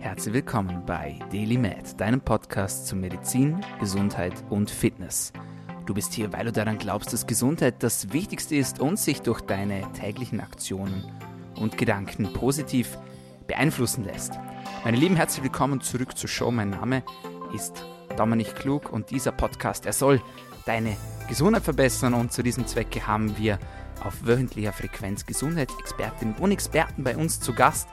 Herzlich willkommen bei Daily Med, deinem Podcast zu Medizin, Gesundheit und Fitness. Du bist hier, weil du daran glaubst, dass Gesundheit das Wichtigste ist und sich durch deine täglichen Aktionen und Gedanken positiv beeinflussen lässt. Meine Lieben, herzlich willkommen zurück zur Show. Mein Name ist Dominik Klug und dieser Podcast, er soll deine Gesundheit verbessern und zu diesem Zwecke haben wir auf wöchentlicher Frequenz Gesundheitsexpertinnen und Experten bei uns zu Gast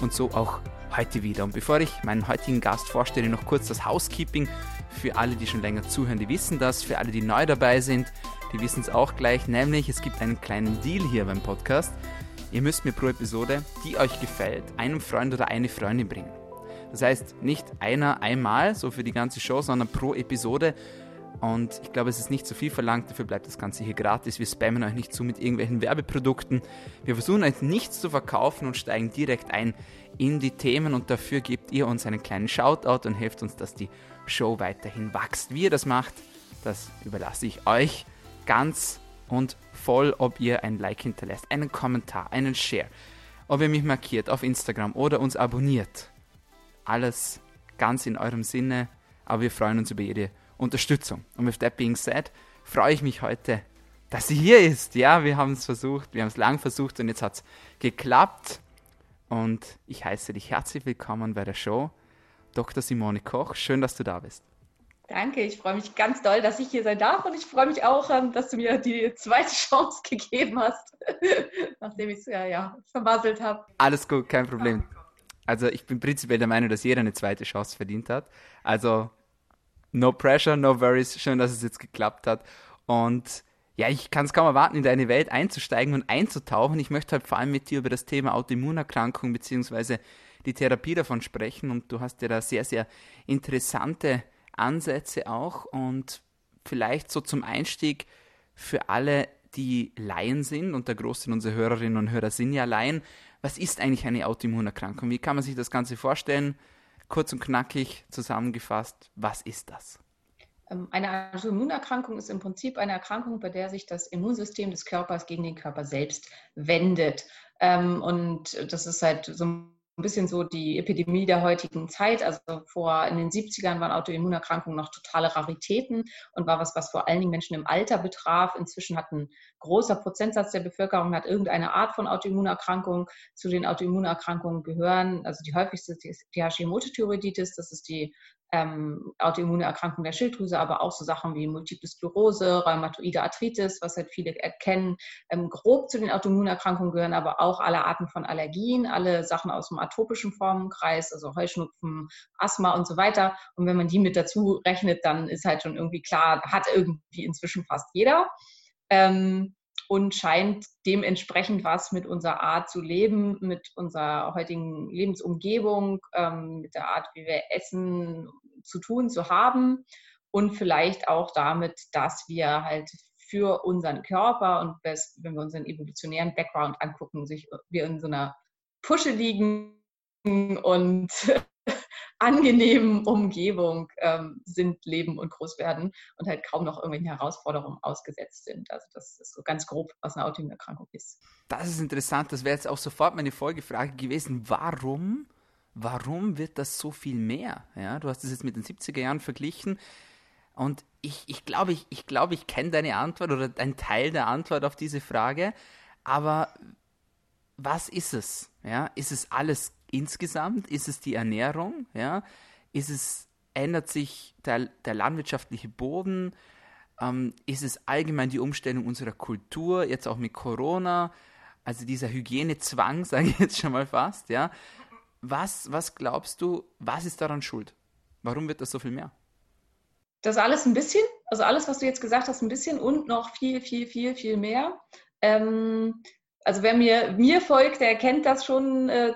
und so auch heute wieder. Und bevor ich meinen heutigen Gast vorstelle, noch kurz das Housekeeping für alle, die schon länger zuhören, die wissen das. Für alle, die neu dabei sind, die wissen es auch gleich. Nämlich, es gibt einen kleinen Deal hier beim Podcast. Ihr müsst mir pro Episode, die euch gefällt, einem Freund oder eine Freundin bringen. Das heißt, nicht einer einmal, so für die ganze Show, sondern pro Episode und ich glaube, es ist nicht zu viel verlangt, dafür bleibt das Ganze hier gratis. Wir spammen euch nicht zu mit irgendwelchen Werbeprodukten. Wir versuchen euch nichts zu verkaufen und steigen direkt ein in die Themen und dafür gebt ihr uns einen kleinen Shoutout und helft uns, dass die Show weiterhin wächst. Wie ihr das macht, das überlasse ich euch ganz und voll, ob ihr ein Like hinterlässt, einen Kommentar, einen Share, ob ihr mich markiert auf Instagram oder uns abonniert. Alles ganz in eurem Sinne, aber wir freuen uns über jede Unterstützung. Und with that being said, freue ich mich heute, dass sie hier ist. Ja, wir haben es versucht, wir haben es lang versucht und jetzt hat es geklappt. Und ich heiße dich herzlich willkommen bei der Show. Dr. Simone Koch, schön, dass du da bist. Danke, ich freue mich ganz doll, dass ich hier sein darf und ich freue mich auch, ähm, dass du mir die zweite Chance gegeben hast, nachdem ich es ja, ja, vermasselt habe. Alles gut, kein Problem. Also ich bin prinzipiell der Meinung, dass jeder eine zweite Chance verdient hat. Also no pressure, no worries. Schön, dass es jetzt geklappt hat. Und ja, ich kann es kaum erwarten, in deine Welt einzusteigen und einzutauchen. Ich möchte halt vor allem mit dir über das Thema Autoimmunerkrankung bzw. die Therapie davon sprechen. Und du hast ja da sehr, sehr interessante Ansätze auch. Und vielleicht so zum Einstieg für alle, die Laien sind, und der Großteil unserer Hörerinnen und Hörer sind ja Laien, was ist eigentlich eine Autoimmunerkrankung? Wie kann man sich das Ganze vorstellen? Kurz und knackig zusammengefasst, was ist das? Ähm, eine Autoimmunerkrankung ist im Prinzip eine Erkrankung, bei der sich das Immunsystem des Körpers gegen den Körper selbst wendet. Ähm, und das ist halt so ein ein bisschen so die Epidemie der heutigen Zeit. Also vor in den 70ern waren Autoimmunerkrankungen noch totale Raritäten und war was, was vor allen Dingen Menschen im Alter betraf. Inzwischen hat ein großer Prozentsatz der Bevölkerung hat irgendeine Art von Autoimmunerkrankung. Zu den Autoimmunerkrankungen gehören, also die häufigste ist die Hashimoto-Thyreoiditis, das ist die ähm, Autoimmunerkrankung der Schilddrüse, aber auch so Sachen wie Multiple Sklerose, Rheumatoide Arthritis, was halt viele erkennen. Ähm, grob zu den Autoimmunerkrankungen gehören aber auch alle Arten von Allergien, alle Sachen aus dem atopischen Formenkreis, also Heuschnupfen, Asthma und so weiter. Und wenn man die mit dazu rechnet, dann ist halt schon irgendwie klar, hat irgendwie inzwischen fast jeder. Ähm, und scheint dementsprechend was mit unserer Art zu leben, mit unserer heutigen Lebensumgebung, ähm, mit der Art, wie wir essen, zu tun, zu haben und vielleicht auch damit, dass wir halt für unseren Körper und wenn wir unseren evolutionären Background angucken, sich wir in so einer Pusche liegen und angenehmen Umgebung ähm, sind, leben und groß werden und halt kaum noch irgendwelchen Herausforderungen ausgesetzt sind. Also das ist so ganz grob, was eine Autoimmunerkrankung ist. Das ist interessant. Das wäre jetzt auch sofort meine Folgefrage gewesen. Warum, warum wird das so viel mehr? Ja, du hast es jetzt mit den 70er Jahren verglichen. Und ich, ich glaube, ich, ich, glaub, ich kenne deine Antwort oder ein Teil der Antwort auf diese Frage. Aber was ist es? Ja, ist es alles insgesamt? Ist es die Ernährung? Ja? Ist es, ändert sich der, der landwirtschaftliche Boden? Ähm, ist es allgemein die Umstellung unserer Kultur, jetzt auch mit Corona? Also dieser Hygienezwang, sage ich jetzt schon mal fast, ja. Was, was glaubst du, was ist daran schuld? Warum wird das so viel mehr? Das alles ein bisschen, also alles, was du jetzt gesagt hast, ein bisschen und noch viel, viel, viel, viel mehr. Ähm, also wer mir, mir folgt, der kennt das schon äh,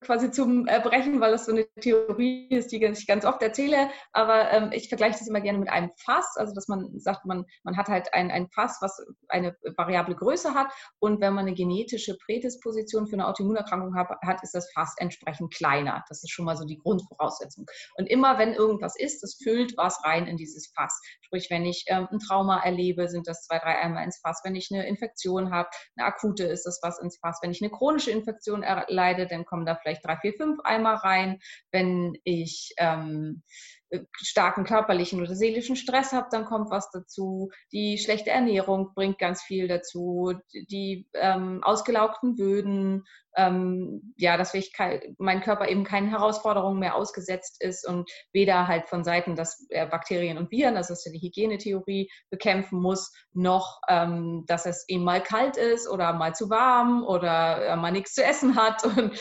quasi zum Erbrechen, weil das so eine Theorie ist, die ich ganz oft erzähle. Aber ähm, ich vergleiche das immer gerne mit einem Fass. Also, dass man sagt, man, man hat halt ein, ein Fass, was eine variable Größe hat. Und wenn man eine genetische Prädisposition für eine Autoimmunerkrankung hat, hat, ist das Fass entsprechend kleiner. Das ist schon mal so die Grundvoraussetzung. Und immer, wenn irgendwas ist, das füllt was rein in dieses Fass. Sprich, wenn ich ähm, ein Trauma erlebe, sind das zwei, drei Eimer ins Fass. Wenn ich eine Infektion habe, eine akute, ist das was ins Fass. Wenn ich eine chronische Infektion erleide, dann kommen da vielleicht vielleicht drei, vier, fünf Eimer rein. Wenn ich ähm, äh, starken körperlichen oder seelischen Stress habe, dann kommt was dazu. Die schlechte Ernährung bringt ganz viel dazu. Die ähm, ausgelaugten Böden, ähm, ja, dass ich mein Körper eben keinen Herausforderungen mehr ausgesetzt ist und weder halt von Seiten, dass er Bakterien und Viren, das ist ja die Hygienetheorie, bekämpfen muss, noch, ähm, dass es eben mal kalt ist oder mal zu warm oder äh, mal nichts zu essen hat und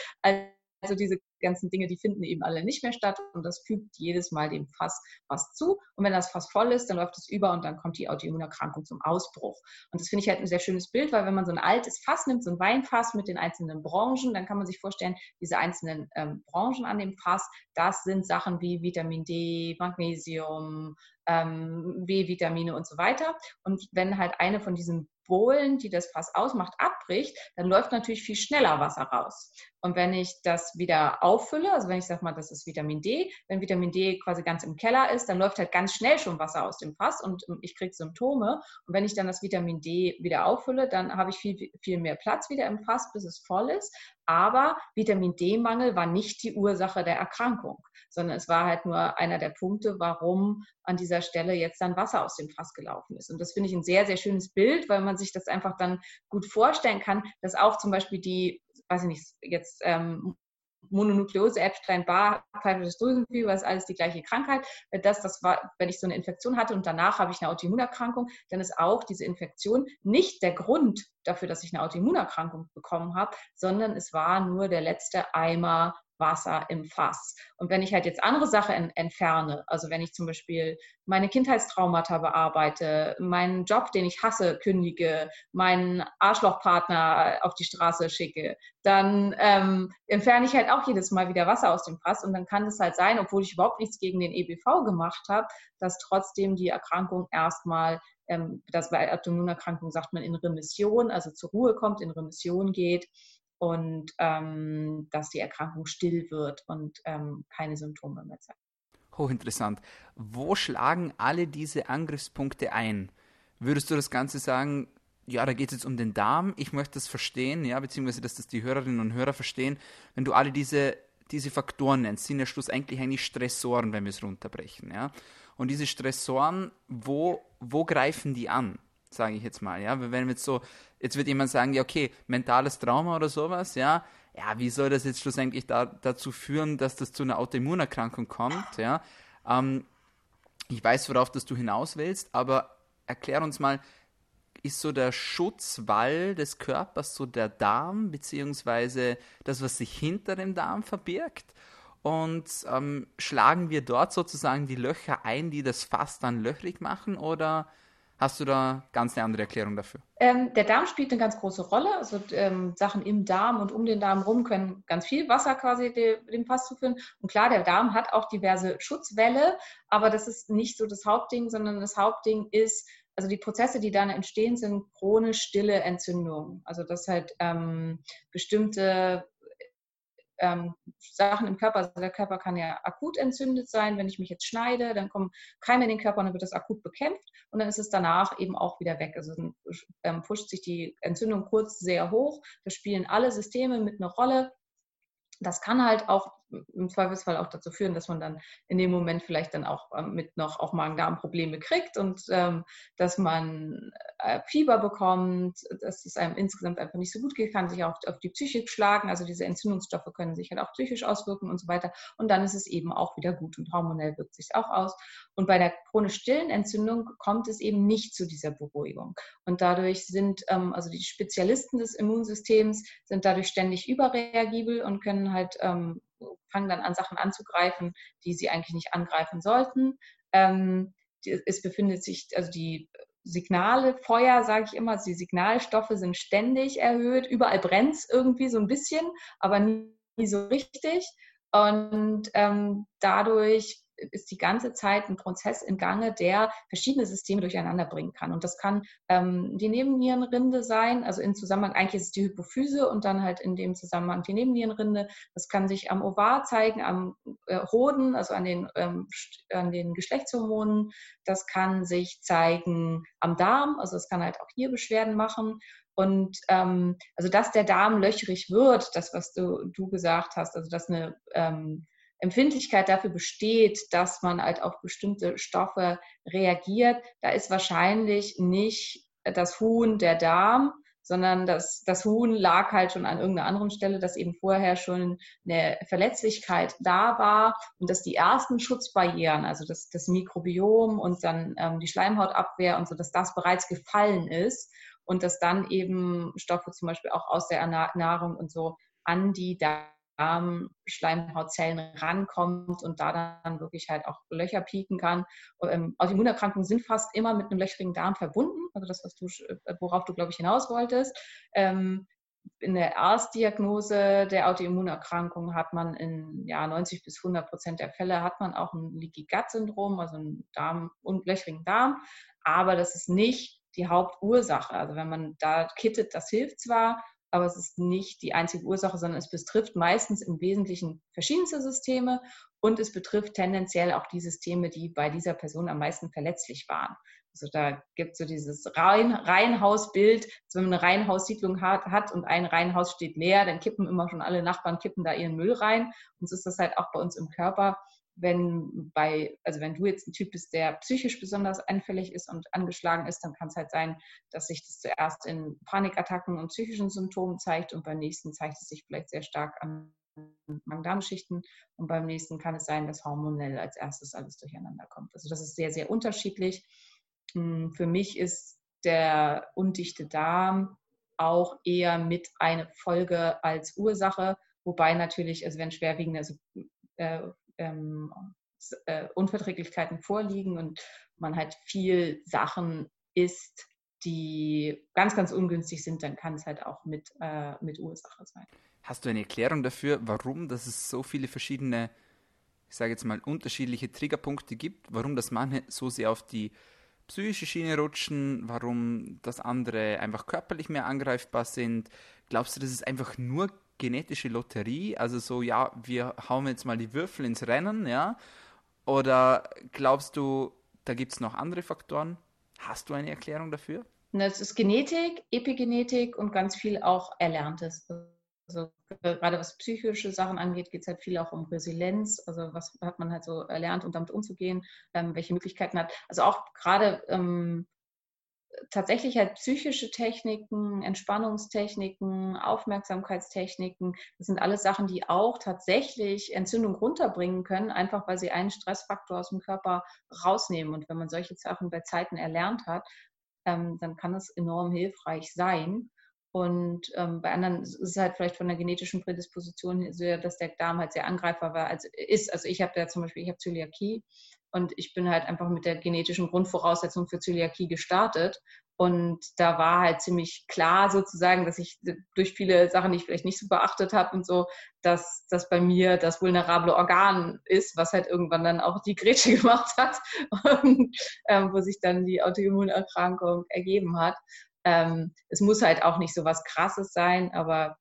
also diese ganzen Dinge, die finden eben alle nicht mehr statt und das fügt jedes Mal dem Fass was zu. Und wenn das Fass voll ist, dann läuft es über und dann kommt die Autoimmunerkrankung zum Ausbruch. Und das finde ich halt ein sehr schönes Bild, weil wenn man so ein altes Fass nimmt, so ein Weinfass mit den einzelnen Branchen, dann kann man sich vorstellen, diese einzelnen ähm, Branchen an dem Fass, das sind Sachen wie Vitamin D, Magnesium, ähm, B-Vitamine und so weiter. Und wenn halt eine von diesen Bohlen, die das Fass ausmacht, abbricht, dann läuft natürlich viel schneller Wasser raus. Und wenn ich das wieder auffülle, also wenn ich sage mal, das ist Vitamin D, wenn Vitamin D quasi ganz im Keller ist, dann läuft halt ganz schnell schon Wasser aus dem Fass und ich kriege Symptome. Und wenn ich dann das Vitamin D wieder auffülle, dann habe ich viel, viel mehr Platz wieder im Fass, bis es voll ist. Aber Vitamin D-Mangel war nicht die Ursache der Erkrankung, sondern es war halt nur einer der Punkte, warum an dieser Stelle jetzt dann Wasser aus dem Fass gelaufen ist. Und das finde ich ein sehr, sehr schönes Bild, weil man sich das einfach dann gut vorstellen kann, dass auch zum Beispiel die, weiß ich nicht, jetzt ähm, Mononukleose, Epstein-Barr, pfeifisches Drüsenfieber, ist alles die gleiche Krankheit. Das, das war, wenn ich so eine Infektion hatte und danach habe ich eine Autoimmunerkrankung, dann ist auch diese Infektion nicht der Grund dafür, dass ich eine Autoimmunerkrankung bekommen habe, sondern es war nur der letzte Eimer Wasser im Fass. Und wenn ich halt jetzt andere Sachen entferne, also wenn ich zum Beispiel meine Kindheitstraumata bearbeite, meinen Job, den ich hasse, kündige, meinen Arschlochpartner auf die Straße schicke, dann ähm, entferne ich halt auch jedes Mal wieder Wasser aus dem Fass. Und dann kann es halt sein, obwohl ich überhaupt nichts gegen den EBV gemacht habe, dass trotzdem die Erkrankung erstmal ähm, das bei Autoimmunerkrankungen sagt man in Remission, also zur Ruhe kommt, in Remission geht und ähm, dass die Erkrankung still wird und ähm, keine Symptome mehr zeigt. Hochinteressant. Wo schlagen alle diese Angriffspunkte ein? Würdest du das Ganze sagen, ja, da geht es jetzt um den Darm, ich möchte das verstehen, ja, beziehungsweise dass das die Hörerinnen und Hörer verstehen, wenn du alle diese, diese Faktoren nennst, sind ja schlussendlich eigentlich Stressoren, wenn wir es runterbrechen, ja. Und diese Stressoren, wo, wo greifen die an? sage ich jetzt mal, ja, wenn wir jetzt so, jetzt wird jemand sagen, ja, okay, mentales Trauma oder sowas, ja, ja, wie soll das jetzt schlussendlich da, dazu führen, dass das zu einer Autoimmunerkrankung kommt, ja, ähm, ich weiß, worauf das du hinaus willst, aber erklär uns mal, ist so der Schutzwall des Körpers so der Darm, beziehungsweise das, was sich hinter dem Darm verbirgt? Und ähm, schlagen wir dort sozusagen die Löcher ein, die das Fass dann löchrig machen? Oder Hast du da ganz eine andere Erklärung dafür? Ähm, der Darm spielt eine ganz große Rolle. Also ähm, Sachen im Darm und um den Darm rum können ganz viel Wasser quasi de, dem Fass zuführen. Und klar, der Darm hat auch diverse Schutzwelle, aber das ist nicht so das Hauptding, sondern das Hauptding ist, also die Prozesse, die dann entstehen, sind chronisch stille Entzündungen. Also dass halt ähm, bestimmte ähm, Sachen im Körper. Also der Körper kann ja akut entzündet sein. Wenn ich mich jetzt schneide, dann kommen Keime in den Körper und dann wird das akut bekämpft und dann ist es danach eben auch wieder weg. Also dann ähm, pusht sich die Entzündung kurz sehr hoch. Da spielen alle Systeme mit einer Rolle. Das kann halt auch im Zweifelsfall auch dazu führen, dass man dann in dem Moment vielleicht dann auch ähm, mit noch auch Magen-Darm-Probleme kriegt und ähm, dass man äh, Fieber bekommt, dass es einem insgesamt einfach nicht so gut geht, kann sich auch auf die Psyche schlagen. Also diese Entzündungsstoffe können sich halt auch psychisch auswirken und so weiter. Und dann ist es eben auch wieder gut und hormonell wirkt sich auch aus. Und bei der chronisch stillen Entzündung kommt es eben nicht zu dieser Beruhigung. Und dadurch sind ähm, also die Spezialisten des Immunsystems sind dadurch ständig überreagibel und können halt ähm, fangen dann an, Sachen anzugreifen, die sie eigentlich nicht angreifen sollten. Ähm, es befindet sich, also die Signale, Feuer, sage ich immer, die Signalstoffe sind ständig erhöht. Überall brennt es irgendwie so ein bisschen, aber nie, nie so richtig. Und ähm, dadurch ist die ganze Zeit ein Prozess im Gange, der verschiedene Systeme durcheinander bringen kann. Und das kann ähm, die Nebennierenrinde sein, also in Zusammenhang, eigentlich ist es die Hypophyse und dann halt in dem Zusammenhang die Nebennierenrinde. Das kann sich am Ovar zeigen, am äh, Hoden, also an den, ähm, an den Geschlechtshormonen. Das kann sich zeigen am Darm, also es kann halt auch hier Beschwerden machen. Und ähm, also, dass der Darm löchrig wird, das, was du, du gesagt hast, also dass eine ähm, Empfindlichkeit dafür besteht, dass man halt auf bestimmte Stoffe reagiert, da ist wahrscheinlich nicht das Huhn der Darm, sondern das, das Huhn lag halt schon an irgendeiner anderen Stelle, dass eben vorher schon eine Verletzlichkeit da war und dass die ersten Schutzbarrieren, also das, das Mikrobiom und dann ähm, die Schleimhautabwehr und so, dass das bereits gefallen ist und dass dann eben Stoffe zum Beispiel auch aus der Nahrung und so an die Darmschleimhautzellen rankommt und da dann wirklich halt auch Löcher pieken kann. Ähm, Autoimmunerkrankungen sind fast immer mit einem löchrigen Darm verbunden, also das, was du, äh, worauf du, glaube ich, hinaus wolltest. Ähm, in der Erstdiagnose der Autoimmunerkrankung hat man in ja, 90 bis 100 Prozent der Fälle hat man auch ein Leaky Gut Syndrom, also einen Darm und löchrigen Darm. Aber das ist nicht die Hauptursache. Also wenn man da kittet, das hilft zwar, aber es ist nicht die einzige Ursache, sondern es betrifft meistens im Wesentlichen verschiedenste Systeme und es betrifft tendenziell auch die Systeme, die bei dieser Person am meisten verletzlich waren. Also da gibt es so dieses Reihen, Reihenhausbild, also wenn man eine Reihenhaussiedlung hat, hat und ein Reihenhaus steht leer, dann kippen immer schon alle Nachbarn kippen da ihren Müll rein. Und so ist das halt auch bei uns im Körper wenn bei, also wenn du jetzt ein Typ bist, der psychisch besonders anfällig ist und angeschlagen ist, dann kann es halt sein, dass sich das zuerst in Panikattacken und psychischen Symptomen zeigt und beim nächsten zeigt es sich vielleicht sehr stark an Magen-Darm-Schichten und beim nächsten kann es sein, dass hormonell als erstes alles durcheinander kommt. Also das ist sehr, sehr unterschiedlich. Hm, für mich ist der undichte Darm auch eher mit eine Folge als Ursache, wobei natürlich, also wenn schwerwiegende, also äh, ähm, äh, Unverträglichkeiten vorliegen und man halt viel Sachen isst, die ganz, ganz ungünstig sind, dann kann es halt auch mit, äh, mit Ursache sein. Hast du eine Erklärung dafür, warum dass es so viele verschiedene, ich sage jetzt mal, unterschiedliche Triggerpunkte gibt, warum das manche so sehr auf die psychische Schiene rutschen, warum das andere einfach körperlich mehr angreifbar sind? Glaubst du, das ist einfach nur genetische Lotterie? Also so, ja, wir hauen jetzt mal die Würfel ins Rennen, ja? Oder glaubst du, da gibt es noch andere Faktoren? Hast du eine Erklärung dafür? Das ist Genetik, Epigenetik und ganz viel auch Erlerntes. Also gerade was psychische Sachen angeht, geht es halt viel auch um Resilienz. Also was hat man halt so erlernt, um damit umzugehen, ähm, welche Möglichkeiten hat. Also auch gerade ähm, tatsächlich halt psychische Techniken, Entspannungstechniken, Aufmerksamkeitstechniken, das sind alles Sachen, die auch tatsächlich Entzündung runterbringen können, einfach weil sie einen Stressfaktor aus dem Körper rausnehmen. Und wenn man solche Sachen bei Zeiten erlernt hat, ähm, dann kann es enorm hilfreich sein. Und ähm, bei anderen ist es halt vielleicht von der genetischen Prädisposition so, dass der Darm halt sehr angreifbar war, als ist. Also ich habe ja zum Beispiel, ich habe Zöliakie und ich bin halt einfach mit der genetischen Grundvoraussetzung für Zöliakie gestartet. Und da war halt ziemlich klar sozusagen, dass ich durch viele Sachen, die ich vielleicht nicht so beachtet habe und so, dass das bei mir das vulnerable Organ ist, was halt irgendwann dann auch die Grätsche gemacht hat und ähm, wo sich dann die Autoimmunerkrankung ergeben hat. Ähm, es muss halt auch nicht so was Krasses sein, aber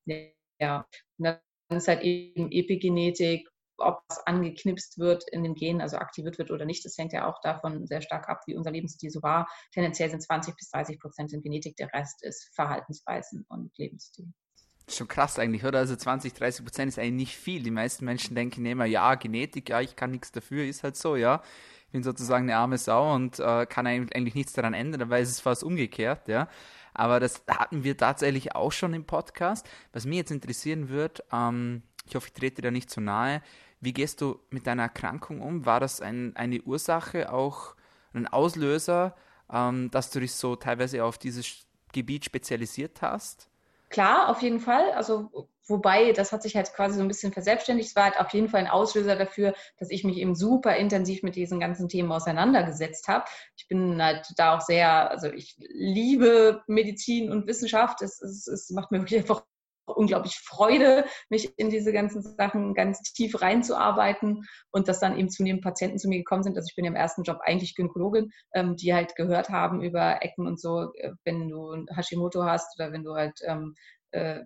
ja, dann ist halt eben Epigenetik, ob es angeknipst wird in den Genen, also aktiviert wird oder nicht. Das hängt ja auch davon sehr stark ab, wie unser Lebensstil so war. Tendenziell sind 20 bis 30 Prozent in Genetik, der Rest ist Verhaltensweisen und Lebensstil. Schon krass eigentlich, oder? Also 20, 30 Prozent ist eigentlich nicht viel. Die meisten Menschen denken immer, ja, Genetik, ja, ich kann nichts dafür, ist halt so, ja bin sozusagen eine arme Sau und äh, kann eigentlich nichts daran ändern, dabei ist es fast umgekehrt, ja. Aber das hatten wir tatsächlich auch schon im Podcast. Was mich jetzt interessieren wird, ähm, ich hoffe, ich trete da nicht zu nahe, wie gehst du mit deiner Erkrankung um? War das ein, eine Ursache, auch ein Auslöser, ähm, dass du dich so teilweise auf dieses Gebiet spezialisiert hast? Klar, auf jeden Fall. Also wobei, das hat sich halt quasi so ein bisschen verselbstständigt. Es war halt auf jeden Fall ein Auslöser dafür, dass ich mich eben super intensiv mit diesen ganzen Themen auseinandergesetzt habe. Ich bin halt da auch sehr, also ich liebe Medizin und Wissenschaft. Es, es, es macht mir wirklich einfach unglaublich Freude, mich in diese ganzen Sachen ganz tief reinzuarbeiten und dass dann eben zunehmend Patienten zu mir gekommen sind. Also ich bin im ersten Job eigentlich Gynäkologin, ähm, die halt gehört haben über Ecken und so, äh, wenn du Hashimoto hast oder wenn du halt ähm, äh,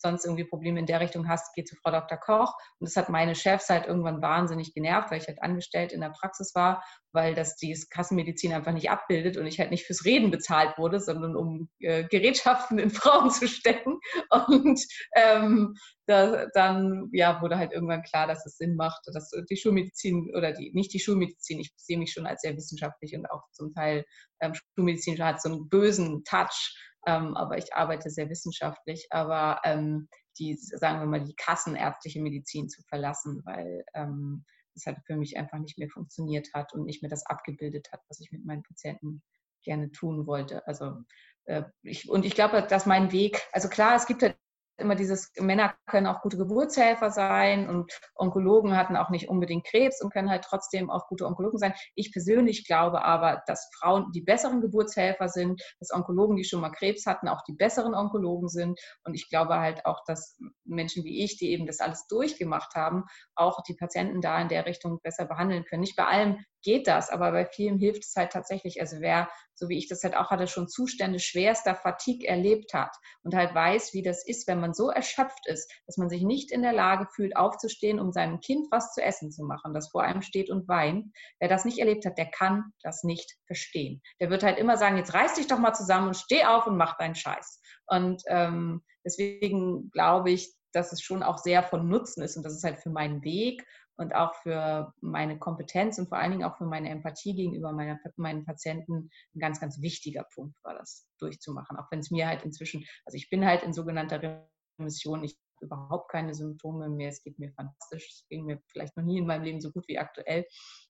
sonst irgendwie Probleme in der Richtung hast, geh zu Frau Dr. Koch. Und das hat meine Chefs halt irgendwann wahnsinnig genervt, weil ich halt angestellt in der Praxis war, weil das die Kassenmedizin einfach nicht abbildet und ich halt nicht fürs Reden bezahlt wurde, sondern um äh, Gerätschaften in Frauen zu stecken. Und ähm, da, dann ja, wurde halt irgendwann klar, dass es Sinn macht, dass die Schulmedizin oder die, nicht die Schulmedizin, ich sehe mich schon als sehr wissenschaftlich und auch zum Teil ähm, Schulmedizin hat so einen bösen Touch, ähm, aber ich arbeite sehr wissenschaftlich, aber ähm, die, sagen wir mal, die kassenärztliche Medizin zu verlassen, weil ähm, das halt für mich einfach nicht mehr funktioniert hat und nicht mehr das abgebildet hat, was ich mit meinen Patienten gerne tun wollte. Also äh, ich, und ich glaube, dass mein Weg, also klar, es gibt halt immer dieses, Männer können auch gute Geburtshelfer sein und Onkologen hatten auch nicht unbedingt Krebs und können halt trotzdem auch gute Onkologen sein. Ich persönlich glaube aber, dass Frauen die besseren Geburtshelfer sind, dass Onkologen, die schon mal Krebs hatten, auch die besseren Onkologen sind. Und ich glaube halt auch, dass Menschen wie ich, die eben das alles durchgemacht haben, auch die Patienten da in der Richtung besser behandeln können. Nicht bei allem geht das, aber bei vielen hilft es halt tatsächlich. Also wer, so wie ich das halt auch hatte, schon Zustände schwerster Fatigue erlebt hat und halt weiß, wie das ist, wenn man so erschöpft ist, dass man sich nicht in der Lage fühlt, aufzustehen, um seinem Kind was zu essen zu machen, das vor einem steht und weint. Wer das nicht erlebt hat, der kann das nicht verstehen. Der wird halt immer sagen, jetzt reiß dich doch mal zusammen und steh auf und mach deinen Scheiß. Und ähm, deswegen glaube ich, dass es schon auch sehr von Nutzen ist und das ist halt für meinen Weg und auch für meine Kompetenz und vor allen Dingen auch für meine Empathie gegenüber meiner, meinen Patienten ein ganz, ganz wichtiger Punkt war, das durchzumachen. Auch wenn es mir halt inzwischen, also ich bin halt in sogenannter Remission, ich habe überhaupt keine Symptome mehr, es geht mir fantastisch, es ging mir vielleicht noch nie in meinem Leben so gut wie aktuell.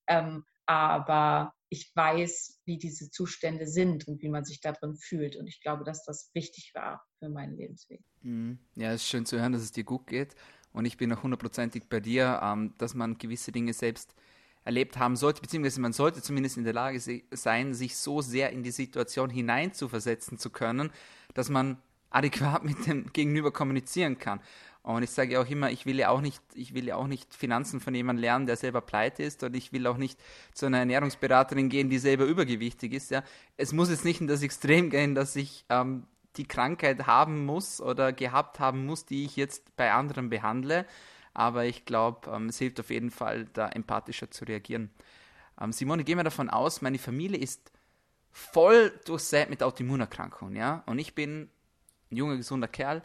Ähm, aber ich weiß, wie diese Zustände sind und wie man sich da drin fühlt. Und ich glaube, dass das wichtig war für meinen Lebensweg. Mhm. Ja, es ist schön zu hören, dass es dir gut geht. Und ich bin auch hundertprozentig bei dir, ähm, dass man gewisse Dinge selbst erlebt haben sollte, beziehungsweise man sollte zumindest in der Lage sein, sich so sehr in die Situation hineinzuversetzen zu können, dass man adäquat mit dem Gegenüber kommunizieren kann. Und ich sage auch immer, ich will ja auch nicht, ich will ja auch nicht Finanzen von jemandem lernen, der selber pleite ist, und ich will auch nicht zu einer Ernährungsberaterin gehen, die selber übergewichtig ist. Ja. Es muss jetzt nicht in das Extrem gehen, dass ich ähm, die Krankheit haben muss oder gehabt haben muss, die ich jetzt bei anderen behandle. Aber ich glaube, ähm, es hilft auf jeden Fall, da empathischer zu reagieren. Ähm, Simone, gehen wir davon aus, meine Familie ist voll durchsät mit Autoimmunerkrankungen, ja, und ich bin ein junger, gesunder Kerl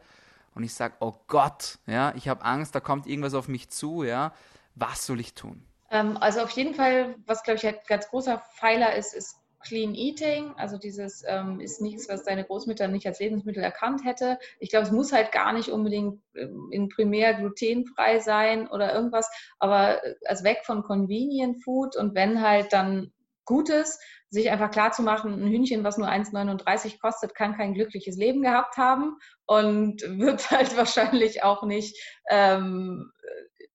und ich sage, oh Gott, ja, ich habe Angst, da kommt irgendwas auf mich zu, ja, was soll ich tun? Ähm, also auf jeden Fall, was glaube ich ein ganz großer Pfeiler ist, ist Clean Eating, also dieses ähm, ist nichts, was deine Großmutter nicht als Lebensmittel erkannt hätte. Ich glaube, es muss halt gar nicht unbedingt ähm, in primär glutenfrei sein oder irgendwas, aber äh, also weg von Convenient Food und wenn halt dann Gutes, sich einfach klar zu machen, ein Hühnchen, was nur 1,39 kostet, kann kein glückliches Leben gehabt haben und wird halt wahrscheinlich auch nicht ähm,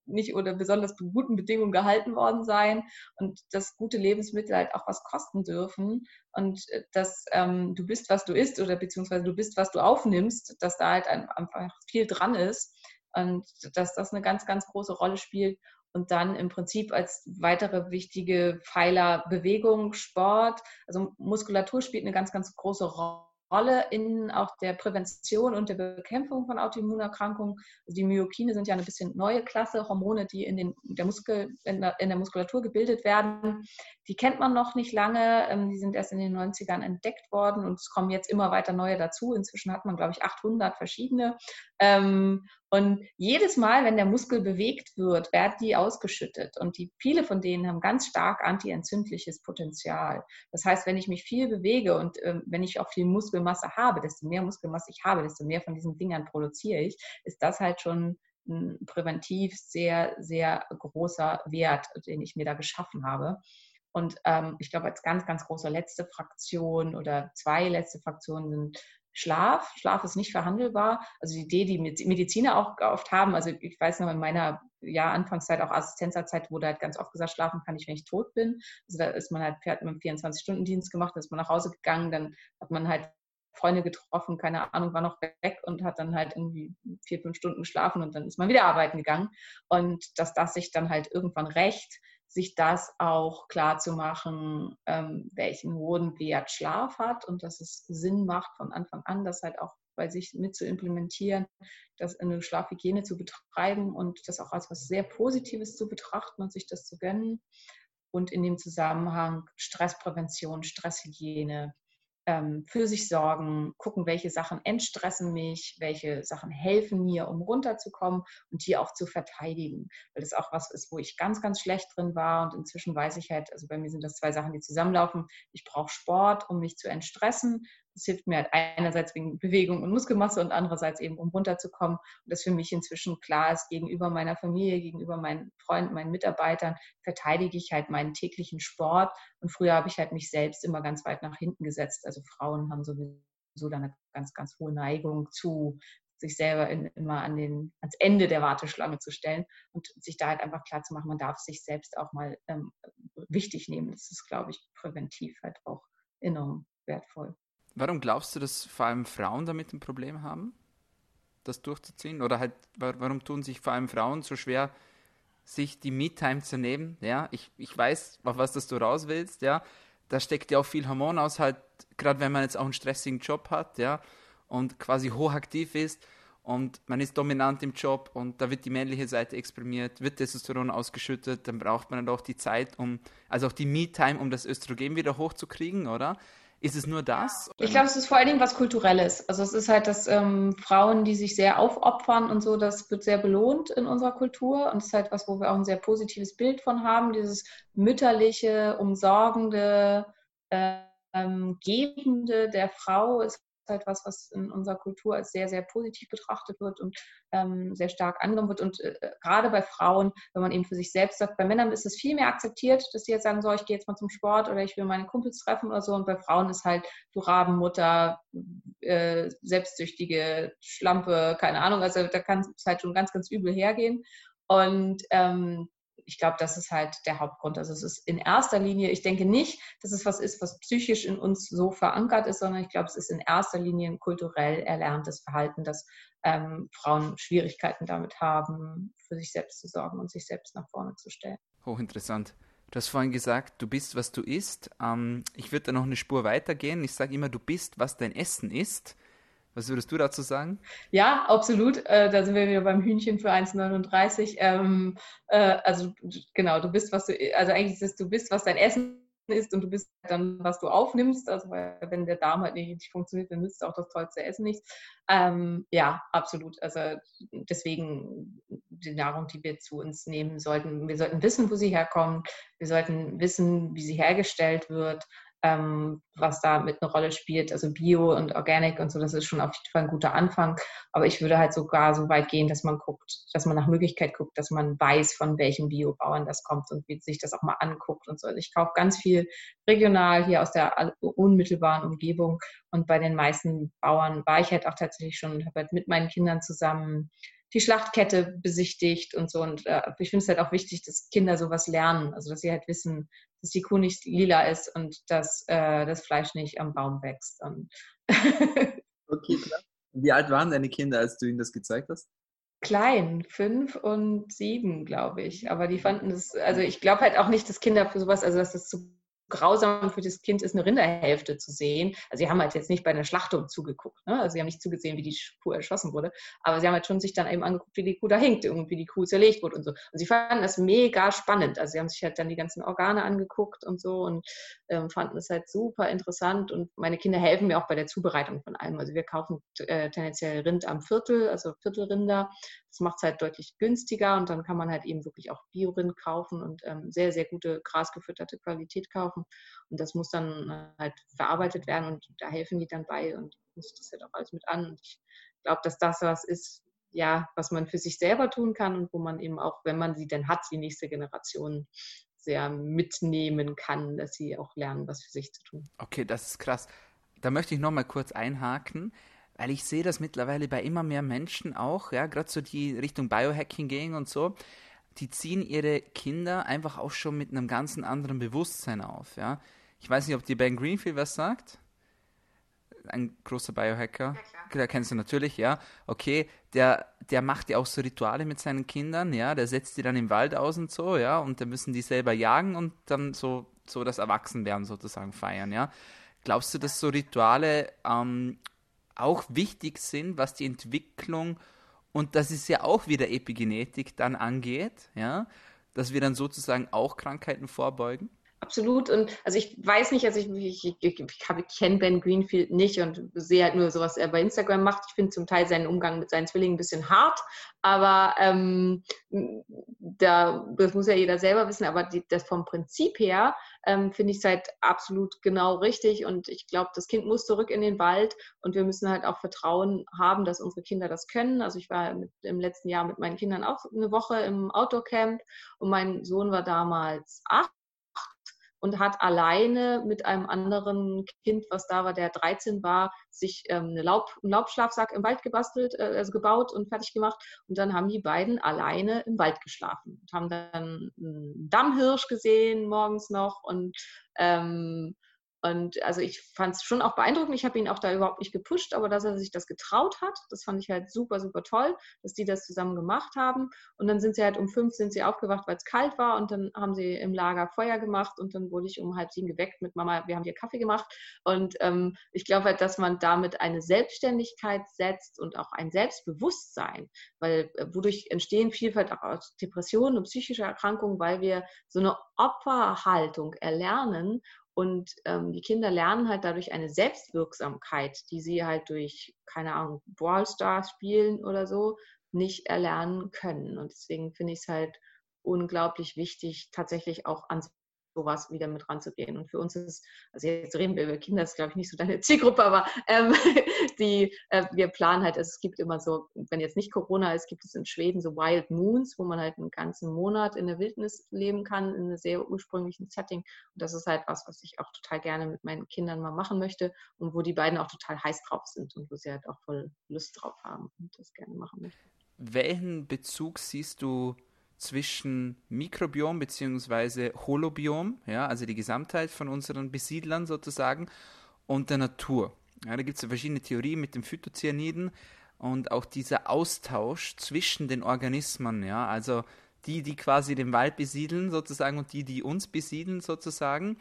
nicht unter besonders guten Bedingungen gehalten worden sein und dass gute Lebensmittel halt auch was kosten dürfen und äh, dass ähm, du bist, was du isst oder beziehungsweise du bist, was du aufnimmst, dass da halt einfach viel dran ist und dass das eine ganz, ganz große Rolle spielt und dann im Prinzip als weitere wichtige Pfeiler Bewegung, Sport, also Muskulatur spielt eine ganz, ganz große Rolle Rolle in auch der Prävention und der Bekämpfung von Autoimmunerkrankungen. Also die Myokine sind ja eine bisschen neue Klasse, Hormone, die in, den, der, Muskel, in, der, in der Muskulatur gebildet werden. Die kennt man noch nicht lange. Ähm, die sind erst in den 90ern entdeckt worden und es kommen jetzt immer weiter neue dazu. Inzwischen hat man, glaube ich, 800 verschiedene. Und jedes Mal, wenn der Muskel bewegt wird, werden die ausgeschüttet. Und die, viele von denen haben ganz stark antientzündliches Potenzial. Das heißt, wenn ich mich viel bewege und äh, wenn ich auch viel Muskelmasse habe, desto mehr Muskelmasse ich habe, desto mehr von diesen Dingern produziere ich, ist das halt schon ein präventiv sehr, sehr großer Wert, den ich mir da geschaffen habe. Und ähm, ich glaube, als ganz, ganz große letzte Fraktion oder zwei letzte Fraktionen sind Schlaf. Schlaf ist nicht verhandelbar. Also die Idee, die Mediziner auch oft haben, also ich weiß noch in meiner ja, Anfangszeit, auch Assistenzzeit, wurde halt ganz oft gesagt, schlafen kann ich, wenn ich tot bin. Also da ist man halt, mit einem 24-Stunden-Dienst gemacht, dann ist man nach Hause gegangen, dann hat man halt Freunde getroffen, keine Ahnung, war noch weg und hat dann halt irgendwie vier, fünf Stunden geschlafen und dann ist man wieder arbeiten gegangen. Und dass das sich dann halt irgendwann rächt, sich das auch klar zu machen, ähm, welchen hohen Wert Schlaf hat und dass es Sinn macht von Anfang an, das halt auch bei sich mit zu implementieren, das eine Schlafhygiene zu betreiben und das auch als was sehr Positives zu betrachten und sich das zu gönnen. Und in dem Zusammenhang Stressprävention, Stresshygiene, ähm, für sich sorgen, gucken, welche Sachen entstressen mich, welche Sachen helfen mir, um runterzukommen und die auch zu verteidigen. Weil das auch was ist, wo ich ganz, ganz schlecht drin war und inzwischen weiß ich halt, also bei mir sind das zwei Sachen, die zusammenlaufen. Ich brauche Sport, um mich zu entstressen das hilft mir halt einerseits wegen Bewegung und Muskelmasse und andererseits eben, um runterzukommen. Und das für mich inzwischen klar ist, gegenüber meiner Familie, gegenüber meinen Freunden, meinen Mitarbeitern, verteidige ich halt meinen täglichen Sport. Und früher habe ich halt mich selbst immer ganz weit nach hinten gesetzt. Also Frauen haben sowieso dann eine ganz, ganz hohe Neigung zu sich selber in, immer an den, ans Ende der Warteschlange zu stellen und sich da halt einfach klar zu machen, man darf sich selbst auch mal ähm, wichtig nehmen. Das ist, glaube ich, präventiv halt auch enorm wertvoll. Warum glaubst du, dass vor allem Frauen damit ein Problem haben, das durchzuziehen? Oder halt, warum tun sich vor allem Frauen so schwer, sich die Me-Time zu nehmen? Ja, ich, ich weiß, auf was das du raus willst, ja. Da steckt ja auch viel Hormon aus, halt, gerade wenn man jetzt auch einen stressigen Job hat, ja, und quasi hochaktiv ist und man ist dominant im Job und da wird die männliche Seite exprimiert, wird Testosteron ausgeschüttet, dann braucht man dann auch die Zeit, um, also auch die Me-Time, um das Östrogen wieder hochzukriegen, oder? Ist es nur das? Ich glaube, es ist vor allen Dingen was Kulturelles. Also es ist halt, dass ähm, Frauen, die sich sehr aufopfern und so, das wird sehr belohnt in unserer Kultur. Und es ist halt was, wo wir auch ein sehr positives Bild von haben. Dieses mütterliche, umsorgende, ähm, gebende der Frau ist halt was, was in unserer Kultur als sehr, sehr positiv betrachtet wird und ähm, sehr stark angenommen wird. Und äh, gerade bei Frauen, wenn man eben für sich selbst sagt, bei Männern ist es viel mehr akzeptiert, dass sie jetzt sagen, so, ich gehe jetzt mal zum Sport oder ich will meine Kumpels treffen oder so. Und bei Frauen ist halt, du Rabenmutter, äh, selbstsüchtige Schlampe, keine Ahnung. Also da kann es halt schon ganz, ganz übel hergehen. Und ähm, ich glaube, das ist halt der Hauptgrund. Also es ist in erster Linie, ich denke nicht, dass es was ist, was psychisch in uns so verankert ist, sondern ich glaube, es ist in erster Linie ein kulturell erlerntes Verhalten, dass ähm, Frauen Schwierigkeiten damit haben, für sich selbst zu sorgen und sich selbst nach vorne zu stellen. Hochinteressant. Du hast vorhin gesagt, du bist, was du isst. Ähm, ich würde da noch eine Spur weitergehen. Ich sage immer, du bist, was dein Essen ist. Was würdest du dazu sagen? Ja, absolut. Äh, da sind wir wieder beim Hühnchen für 1,39. Ähm, äh, also genau, du bist, was du, also eigentlich ist es, du bist, was dein Essen ist und du bist dann, was du aufnimmst. Also wenn der Darm halt nicht richtig funktioniert, dann nützt auch das tollste Essen nichts. Ähm, ja, absolut. Also deswegen die Nahrung, die wir zu uns nehmen sollten. Wir sollten wissen, wo sie herkommt. Wir sollten wissen, wie sie hergestellt wird ähm, was da mit eine Rolle spielt. Also Bio und Organic und so, das ist schon auf jeden Fall ein guter Anfang. Aber ich würde halt sogar so weit gehen, dass man guckt, dass man nach Möglichkeit guckt, dass man weiß, von welchen Biobauern das kommt und wie sich das auch mal anguckt und so. Also ich kaufe ganz viel regional hier aus der unmittelbaren Umgebung und bei den meisten Bauern war ich halt auch tatsächlich schon habe halt mit meinen Kindern zusammen die Schlachtkette besichtigt und so. Und äh, ich finde es halt auch wichtig, dass Kinder sowas lernen. Also dass sie halt wissen, dass die Kuh nicht lila ist und dass äh, das Fleisch nicht am Baum wächst. okay, klar. Wie alt waren deine Kinder, als du ihnen das gezeigt hast? Klein, fünf und sieben, glaube ich. Aber die fanden das, also ich glaube halt auch nicht, dass Kinder für sowas, also dass das zu grausam für das Kind ist, eine Rinderhälfte zu sehen. Also sie haben halt jetzt nicht bei einer Schlachtung zugeguckt. Ne? Also sie haben nicht zugesehen, wie die Kuh erschossen wurde. Aber sie haben halt schon sich dann eben angeguckt, wie die Kuh da hängt und wie die Kuh zerlegt wurde und so. Und sie fanden das mega spannend. Also sie haben sich halt dann die ganzen Organe angeguckt und so und ähm, fanden es halt super interessant. Und meine Kinder helfen mir auch bei der Zubereitung von allem. Also wir kaufen äh, tendenziell Rind am Viertel, also Viertelrinder. Das macht es halt deutlich günstiger und dann kann man halt eben wirklich auch Biorind kaufen und ähm, sehr, sehr gute grasgefütterte Qualität kaufen. Und das muss dann halt verarbeitet werden und da helfen die dann bei und muss das halt auch alles mit an. Und ich glaube, dass das was ist, ja, was man für sich selber tun kann und wo man eben auch, wenn man sie denn hat, die nächste Generation sehr mitnehmen kann, dass sie auch lernen, was für sich zu tun. Okay, das ist krass. Da möchte ich noch mal kurz einhaken. Weil ich sehe das mittlerweile bei immer mehr Menschen auch, ja, gerade so die Richtung Biohacking gehen und so, die ziehen ihre Kinder einfach auch schon mit einem ganzen anderen Bewusstsein auf, ja. Ich weiß nicht, ob dir Ben Greenfield was sagt. Ein großer Biohacker. Ja, klar. kennst du natürlich, ja. Okay, der, der macht ja auch so Rituale mit seinen Kindern, ja. Der setzt die dann im Wald aus und so, ja. Und dann müssen die selber jagen und dann so, so das Erwachsenwerden sozusagen feiern, ja. Glaubst du, dass so Rituale ähm, auch wichtig sind, was die Entwicklung und das ist ja auch wieder Epigenetik dann angeht, ja, dass wir dann sozusagen auch Krankheiten vorbeugen? Absolut. Und also ich weiß nicht, also ich, ich, ich, ich kenne Ben Greenfield nicht und sehe halt nur so, was er bei Instagram macht. Ich finde zum Teil seinen Umgang mit seinen Zwillingen ein bisschen hart, aber ähm, da, das muss ja jeder selber wissen. Aber die, das vom Prinzip her ähm, finde ich es halt absolut genau richtig. Und ich glaube, das Kind muss zurück in den Wald und wir müssen halt auch Vertrauen haben, dass unsere Kinder das können. Also ich war mit, im letzten Jahr mit meinen Kindern auch eine Woche im Outdoor-Camp und mein Sohn war damals acht und hat alleine mit einem anderen Kind, was da war, der 13 war, sich ähm, eine Laub, einen Laubschlafsack im Wald gebastelt, äh, also gebaut und fertig gemacht. Und dann haben die beiden alleine im Wald geschlafen und haben dann einen Dammhirsch gesehen morgens noch und ähm, und also ich fand es schon auch beeindruckend. Ich habe ihn auch da überhaupt nicht gepusht, aber dass er sich das getraut hat, das fand ich halt super, super toll, dass die das zusammen gemacht haben. Und dann sind sie halt um fünf sind sie aufgewacht, weil es kalt war und dann haben sie im Lager Feuer gemacht und dann wurde ich um halb sieben geweckt mit Mama, wir haben hier Kaffee gemacht. Und ähm, ich glaube halt, dass man damit eine Selbstständigkeit setzt und auch ein Selbstbewusstsein, weil äh, wodurch entstehen vielfalt auch Depressionen und psychische Erkrankungen, weil wir so eine Opferhaltung erlernen und ähm, die Kinder lernen halt dadurch eine Selbstwirksamkeit, die sie halt durch, keine Ahnung, Brawl spielen oder so nicht erlernen können. Und deswegen finde ich es halt unglaublich wichtig, tatsächlich auch an sowas wieder mit ranzugehen. Und für uns ist, also jetzt reden wir über Kinder, ist glaube ich nicht so deine Zielgruppe, aber ähm, die, äh, wir planen halt, es gibt immer so, wenn jetzt nicht Corona ist, gibt es in Schweden so Wild Moons, wo man halt einen ganzen Monat in der Wildnis leben kann, in einem sehr ursprünglichen Setting. Und das ist halt was, was ich auch total gerne mit meinen Kindern mal machen möchte und wo die beiden auch total heiß drauf sind und wo sie halt auch voll Lust drauf haben und das gerne machen möchten. Welchen Bezug siehst du zwischen Mikrobiom bzw. Holobiom, ja, also die Gesamtheit von unseren Besiedlern sozusagen, und der Natur. Ja, da gibt es ja verschiedene Theorien mit den Phytocyaniden und auch dieser Austausch zwischen den Organismen, ja, also die, die quasi den Wald besiedeln sozusagen und die, die uns besiedeln sozusagen.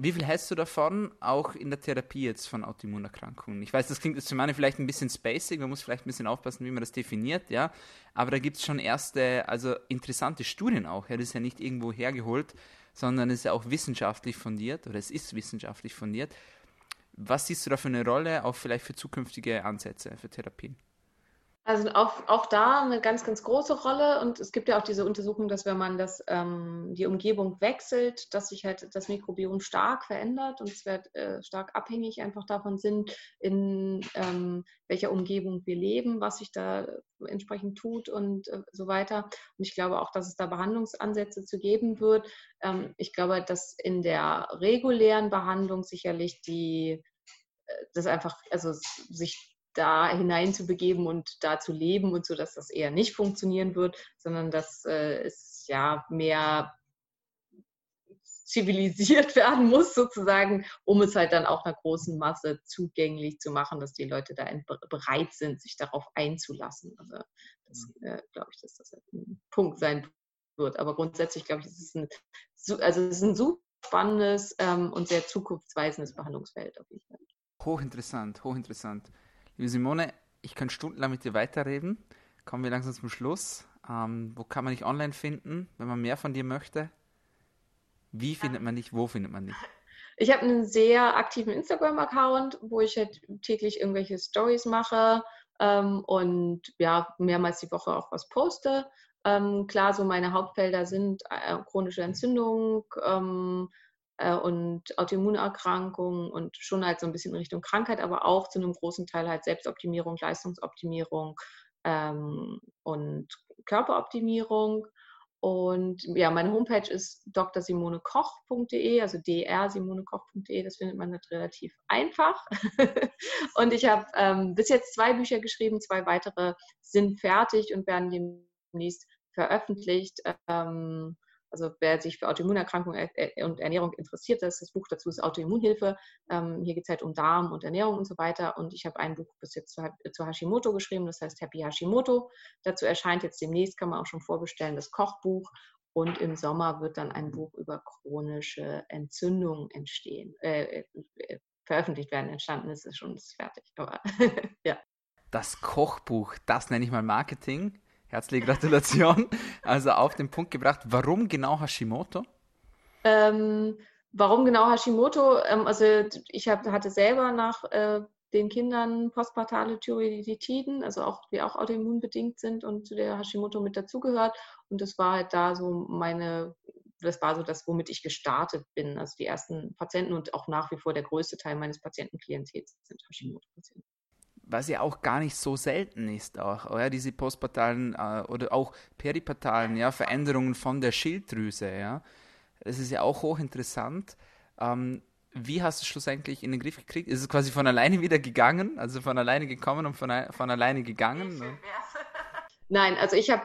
Wie viel hältst du davon, auch in der Therapie jetzt von Autoimmunerkrankungen? Ich weiß, das klingt jetzt für meine vielleicht ein bisschen spacig, man muss vielleicht ein bisschen aufpassen, wie man das definiert, ja. Aber da gibt es schon erste, also interessante Studien auch. Ja? Das ist ja nicht irgendwo hergeholt, sondern es ist ja auch wissenschaftlich fundiert oder es ist wissenschaftlich fundiert. Was siehst du da für eine Rolle, auch vielleicht für zukünftige Ansätze für Therapien? Also auch, auch da eine ganz, ganz große Rolle. Und es gibt ja auch diese Untersuchung, dass wenn man das, ähm, die Umgebung wechselt, dass sich halt das Mikrobiom stark verändert und es wird äh, stark abhängig einfach davon sind, in ähm, welcher Umgebung wir leben, was sich da entsprechend tut und äh, so weiter. Und ich glaube auch, dass es da Behandlungsansätze zu geben wird. Ähm, ich glaube, dass in der regulären Behandlung sicherlich die äh, das einfach, also sich da hineinzubegeben und da zu leben und so, dass das eher nicht funktionieren wird, sondern dass äh, es ja mehr zivilisiert werden muss, sozusagen, um es halt dann auch einer großen Masse zugänglich zu machen, dass die Leute da bereit sind, sich darauf einzulassen. Also das mhm. äh, glaube ich, dass das halt ein Punkt sein wird. Aber grundsätzlich glaube ich, es ist ein, also es ist ein super spannendes ähm, und sehr zukunftsweisendes Behandlungsfeld auf jeden Fall. Hochinteressant, hochinteressant. Liebe Simone, ich kann stundenlang mit dir weiterreden. Kommen wir langsam zum Schluss. Ähm, wo kann man dich online finden, wenn man mehr von dir möchte? Wie findet man dich? Wo findet man dich? Ich habe einen sehr aktiven Instagram-Account, wo ich halt täglich irgendwelche Stories mache ähm, und ja, mehrmals die Woche auch was poste. Ähm, klar, so meine Hauptfelder sind äh, chronische Entzündung, ähm, äh, und Autoimmunerkrankungen und schon halt so ein bisschen in Richtung Krankheit, aber auch zu einem großen Teil halt Selbstoptimierung, Leistungsoptimierung ähm, und Körperoptimierung. Und ja, meine Homepage ist drsimonekoch.de, also drsimonekoch.de, das findet man halt relativ einfach. und ich habe ähm, bis jetzt zwei Bücher geschrieben, zwei weitere sind fertig und werden demnächst veröffentlicht. Ähm, also wer sich für Autoimmunerkrankungen und Ernährung interessiert, das, das Buch dazu ist Autoimmunhilfe. Ähm, hier geht es halt um Darm und Ernährung und so weiter. Und ich habe ein Buch bis jetzt zu, zu, Hashimoto geschrieben, das heißt Happy Hashimoto. Dazu erscheint jetzt demnächst, kann man auch schon vorbestellen, das Kochbuch. Und im Sommer wird dann ein Buch über chronische Entzündungen entstehen, äh, äh, veröffentlicht werden. Entstanden ist es schon, ist fertig. Aber ja. Das Kochbuch, das nenne ich mal Marketing. Herzliche Gratulation. Also auf den Punkt gebracht. Warum genau Hashimoto? Ähm, warum genau Hashimoto? Ähm, also ich hab, hatte selber nach äh, den Kindern postpartale Thyreoiditiden, also auch, die auch autoimmunbedingt sind und zu der Hashimoto mit dazugehört. Und das war halt da so meine, das war so das, womit ich gestartet bin. Also die ersten Patienten und auch nach wie vor der größte Teil meines Patientenklientels sind Hashimoto-Patienten. Was ja auch gar nicht so selten ist, auch, oder? diese postpartalen äh, oder auch peripartalen ja, Veränderungen von der Schilddrüse. Ja? Das ist ja auch hochinteressant. Ähm, wie hast du es schlussendlich in den Griff gekriegt? Ist es quasi von alleine wieder gegangen? Also von alleine gekommen und von, von alleine gegangen? Nein, also ich habe,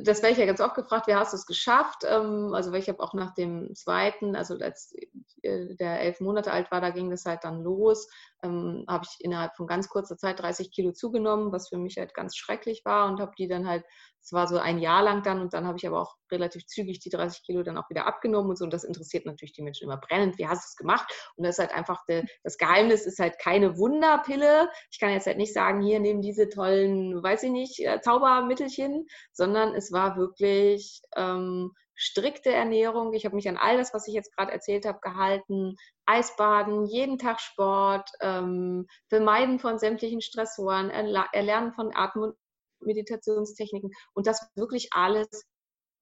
das werde ich ja ganz oft gefragt, wie hast du es geschafft? Ähm, also ich habe auch nach dem zweiten, also als äh, der elf Monate alt war, da ging das halt dann los, ähm, habe ich innerhalb von ganz kurzer Zeit 30 Kilo zugenommen, was für mich halt ganz schrecklich war und habe die dann halt es war so ein Jahr lang dann und dann habe ich aber auch relativ zügig die 30 Kilo dann auch wieder abgenommen und so. Und das interessiert natürlich die Menschen immer brennend. Wie hast du es gemacht? Und das ist halt einfach, de, das Geheimnis ist halt keine Wunderpille. Ich kann jetzt halt nicht sagen, hier nehmen diese tollen, weiß ich nicht, äh, Zaubermittelchen, sondern es war wirklich ähm, strikte Ernährung. Ich habe mich an all das, was ich jetzt gerade erzählt habe, gehalten. Eisbaden, jeden Tag Sport, ähm, Vermeiden von sämtlichen Stressoren, Erlernen von Atmen Meditationstechniken und das wirklich alles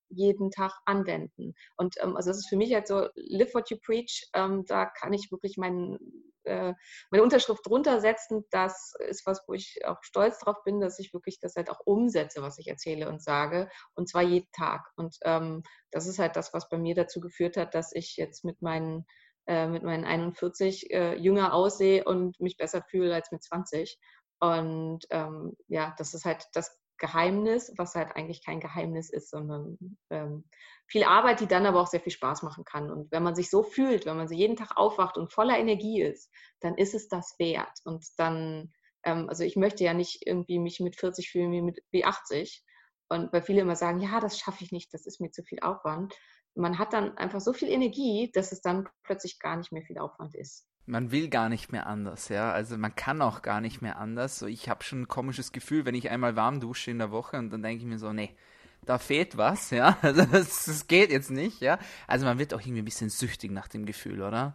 jeden Tag anwenden. Und ähm, also das ist für mich halt so, live what you preach, ähm, da kann ich wirklich mein, äh, meine Unterschrift drunter setzen. Das ist was, wo ich auch stolz drauf bin, dass ich wirklich das halt auch umsetze, was ich erzähle und sage. Und zwar jeden Tag. Und ähm, das ist halt das, was bei mir dazu geführt hat, dass ich jetzt mit meinen äh, mit meinen 41 äh, jünger aussehe und mich besser fühle als mit 20. Und ähm, ja, das ist halt das Geheimnis, was halt eigentlich kein Geheimnis ist, sondern ähm, viel Arbeit, die dann aber auch sehr viel Spaß machen kann. Und wenn man sich so fühlt, wenn man so jeden Tag aufwacht und voller Energie ist, dann ist es das wert. Und dann, ähm, also ich möchte ja nicht irgendwie mich mit 40 fühlen wie, mit, wie 80. Und weil viele immer sagen, ja, das schaffe ich nicht, das ist mir zu viel Aufwand. Man hat dann einfach so viel Energie, dass es dann plötzlich gar nicht mehr viel Aufwand ist man will gar nicht mehr anders, ja. Also man kann auch gar nicht mehr anders. So, ich habe schon ein komisches Gefühl, wenn ich einmal warm dusche in der Woche und dann denke ich mir so, nee, da fehlt was, ja. Also das, das, geht jetzt nicht, ja. Also man wird auch irgendwie ein bisschen süchtig nach dem Gefühl, oder?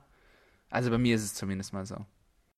Also bei mir ist es zumindest mal so.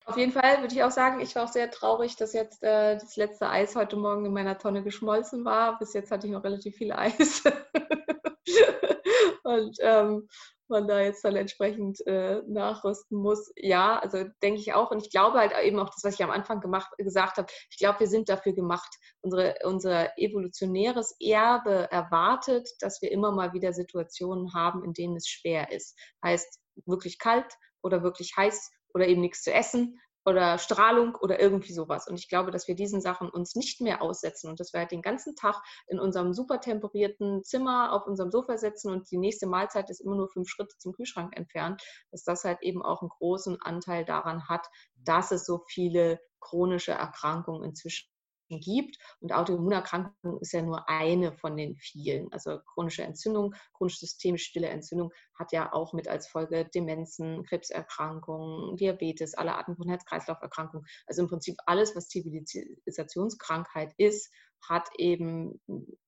Auf jeden Fall würde ich auch sagen, ich war auch sehr traurig, dass jetzt äh, das letzte Eis heute Morgen in meiner Tonne geschmolzen war. Bis jetzt hatte ich noch relativ viel Eis. und ähm, man da jetzt dann entsprechend äh, nachrüsten muss. Ja, also denke ich auch. Und ich glaube halt eben auch das, was ich am Anfang gemacht, gesagt habe, ich glaube, wir sind dafür gemacht. Unsere, unser evolutionäres Erbe erwartet, dass wir immer mal wieder Situationen haben, in denen es schwer ist. Heißt wirklich kalt oder wirklich heiß oder eben nichts zu essen oder Strahlung oder irgendwie sowas. Und ich glaube, dass wir diesen Sachen uns nicht mehr aussetzen und dass wir halt den ganzen Tag in unserem super temperierten Zimmer auf unserem Sofa sitzen und die nächste Mahlzeit ist immer nur fünf Schritte zum Kühlschrank entfernt, dass das halt eben auch einen großen Anteil daran hat, dass es so viele chronische Erkrankungen inzwischen gibt. Und Autoimmunerkrankung ist ja nur eine von den vielen. Also chronische Entzündung, chronische systemisch stille Entzündung hat ja auch mit als Folge Demenzen, Krebserkrankungen, Diabetes, alle Arten von Herz-Kreislauf-Erkrankungen. Also im Prinzip alles, was Zivilisationskrankheit ist, hat eben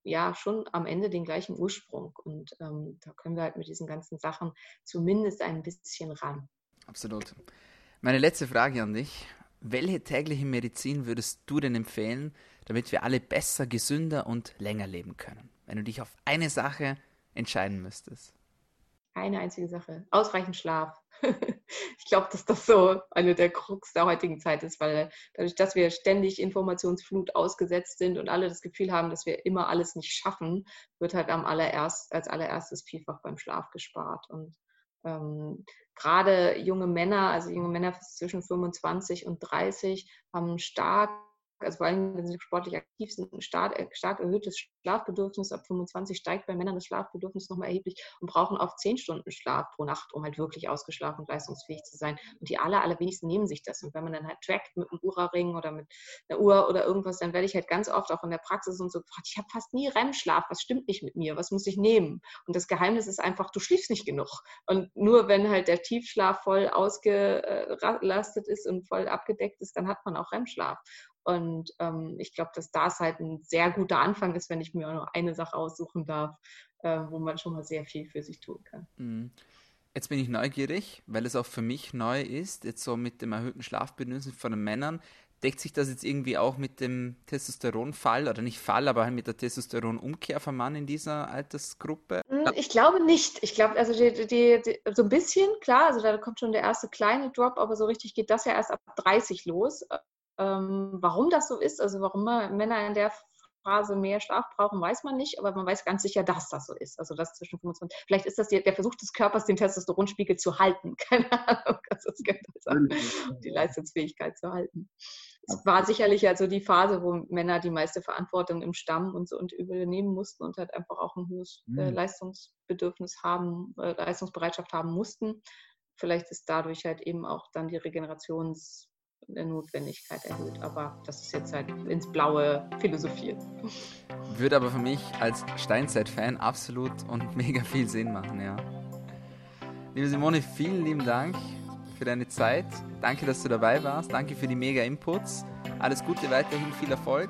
ja schon am Ende den gleichen Ursprung. Und ähm, da können wir halt mit diesen ganzen Sachen zumindest ein bisschen ran. Absolut. Meine letzte Frage an dich. Welche tägliche Medizin würdest du denn empfehlen, damit wir alle besser, gesünder und länger leben können? Wenn du dich auf eine Sache entscheiden müsstest. Eine einzige Sache. Ausreichend Schlaf. ich glaube, dass das so eine der Krux der heutigen Zeit ist, weil dadurch, dass wir ständig Informationsflut ausgesetzt sind und alle das Gefühl haben, dass wir immer alles nicht schaffen, wird halt am allererst, als allererstes vielfach beim Schlaf gespart. Und ähm, gerade junge Männer, also junge Männer zwischen 25 und 30, haben stark also vor allem, wenn sie sportlich aktiv sind, ein stark, äh, stark erhöhtes Schlafbedürfnis. Ab 25 steigt bei Männern das Schlafbedürfnis nochmal erheblich und brauchen auch 10 Stunden Schlaf pro Nacht, um halt wirklich ausgeschlafen und leistungsfähig zu sein. Und die aller, allerwenigsten nehmen sich das. Und wenn man dann halt trackt mit einem Ura-Ring oder mit einer Uhr oder irgendwas, dann werde ich halt ganz oft auch in der Praxis und so gefragt, ich habe fast nie REM-Schlaf, was stimmt nicht mit mir, was muss ich nehmen? Und das Geheimnis ist einfach, du schläfst nicht genug. Und nur wenn halt der Tiefschlaf voll ausgelastet ist und voll abgedeckt ist, dann hat man auch REM-Schlaf. Und ähm, ich glaube, dass das halt ein sehr guter Anfang ist, wenn ich mir nur eine Sache aussuchen darf, äh, wo man schon mal sehr viel für sich tun kann. Mhm. Jetzt bin ich neugierig, weil es auch für mich neu ist, jetzt so mit dem erhöhten Schlafbedürfnis von den Männern. Deckt sich das jetzt irgendwie auch mit dem Testosteronfall oder nicht Fall, aber halt mit der Testosteronumkehr vom Mann in dieser Altersgruppe? Hm, ich glaube nicht. Ich glaube, also die, die, die, so ein bisschen, klar, also da kommt schon der erste kleine Drop, aber so richtig geht das ja erst ab 30 los. Ähm, warum das so ist, also warum Männer in der Phase mehr Schlaf brauchen, weiß man nicht, aber man weiß ganz sicher, dass das so ist. Also das zwischen 25. Vielleicht ist das der, Versuch des Körpers, den Testosteronspiegel zu halten. Keine Ahnung, also die Leistungsfähigkeit zu halten. Es war sicherlich also die Phase, wo Männer die meiste Verantwortung im Stamm und so und übernehmen mussten und halt einfach auch ein hohes äh, hm. Leistungsbedürfnis haben, äh, Leistungsbereitschaft haben mussten. Vielleicht ist dadurch halt eben auch dann die Regenerations der Notwendigkeit erhöht. Aber das ist jetzt halt ins Blaue philosophiert. Würde aber für mich als Steinzeit-Fan absolut und mega viel Sinn machen, ja. Liebe Simone, vielen lieben Dank für deine Zeit. Danke, dass du dabei warst. Danke für die mega Inputs. Alles Gute weiterhin, viel Erfolg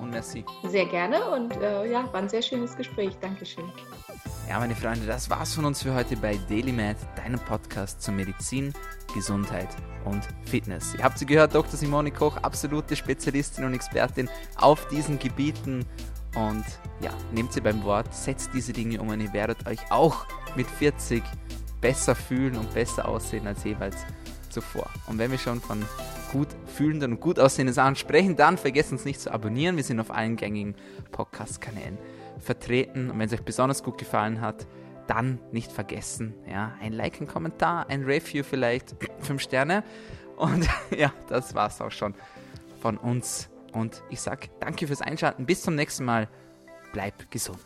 und merci. Sehr gerne und äh, ja, war ein sehr schönes Gespräch. Dankeschön. Ja, meine Freunde, das war's von uns für heute bei DailyMed, deinem Podcast zur Medizin, Gesundheit und Fitness. Ihr habt sie gehört, Dr. Simone Koch, absolute Spezialistin und Expertin auf diesen Gebieten. Und ja, nehmt sie beim Wort, setzt diese Dinge um und ihr werdet euch auch mit 40 besser fühlen und besser aussehen als jeweils zuvor. Und wenn wir schon von gut fühlenden und gut aussehenden Sachen sprechen, dann vergesst uns nicht zu abonnieren. Wir sind auf allen gängigen Podcast-Kanälen vertreten. Und wenn es euch besonders gut gefallen hat, dann nicht vergessen, ja, ein Like, ein Kommentar, ein Review vielleicht, fünf Sterne. Und ja, das war's auch schon von uns. Und ich sag danke fürs Einschalten. Bis zum nächsten Mal. Bleib gesund.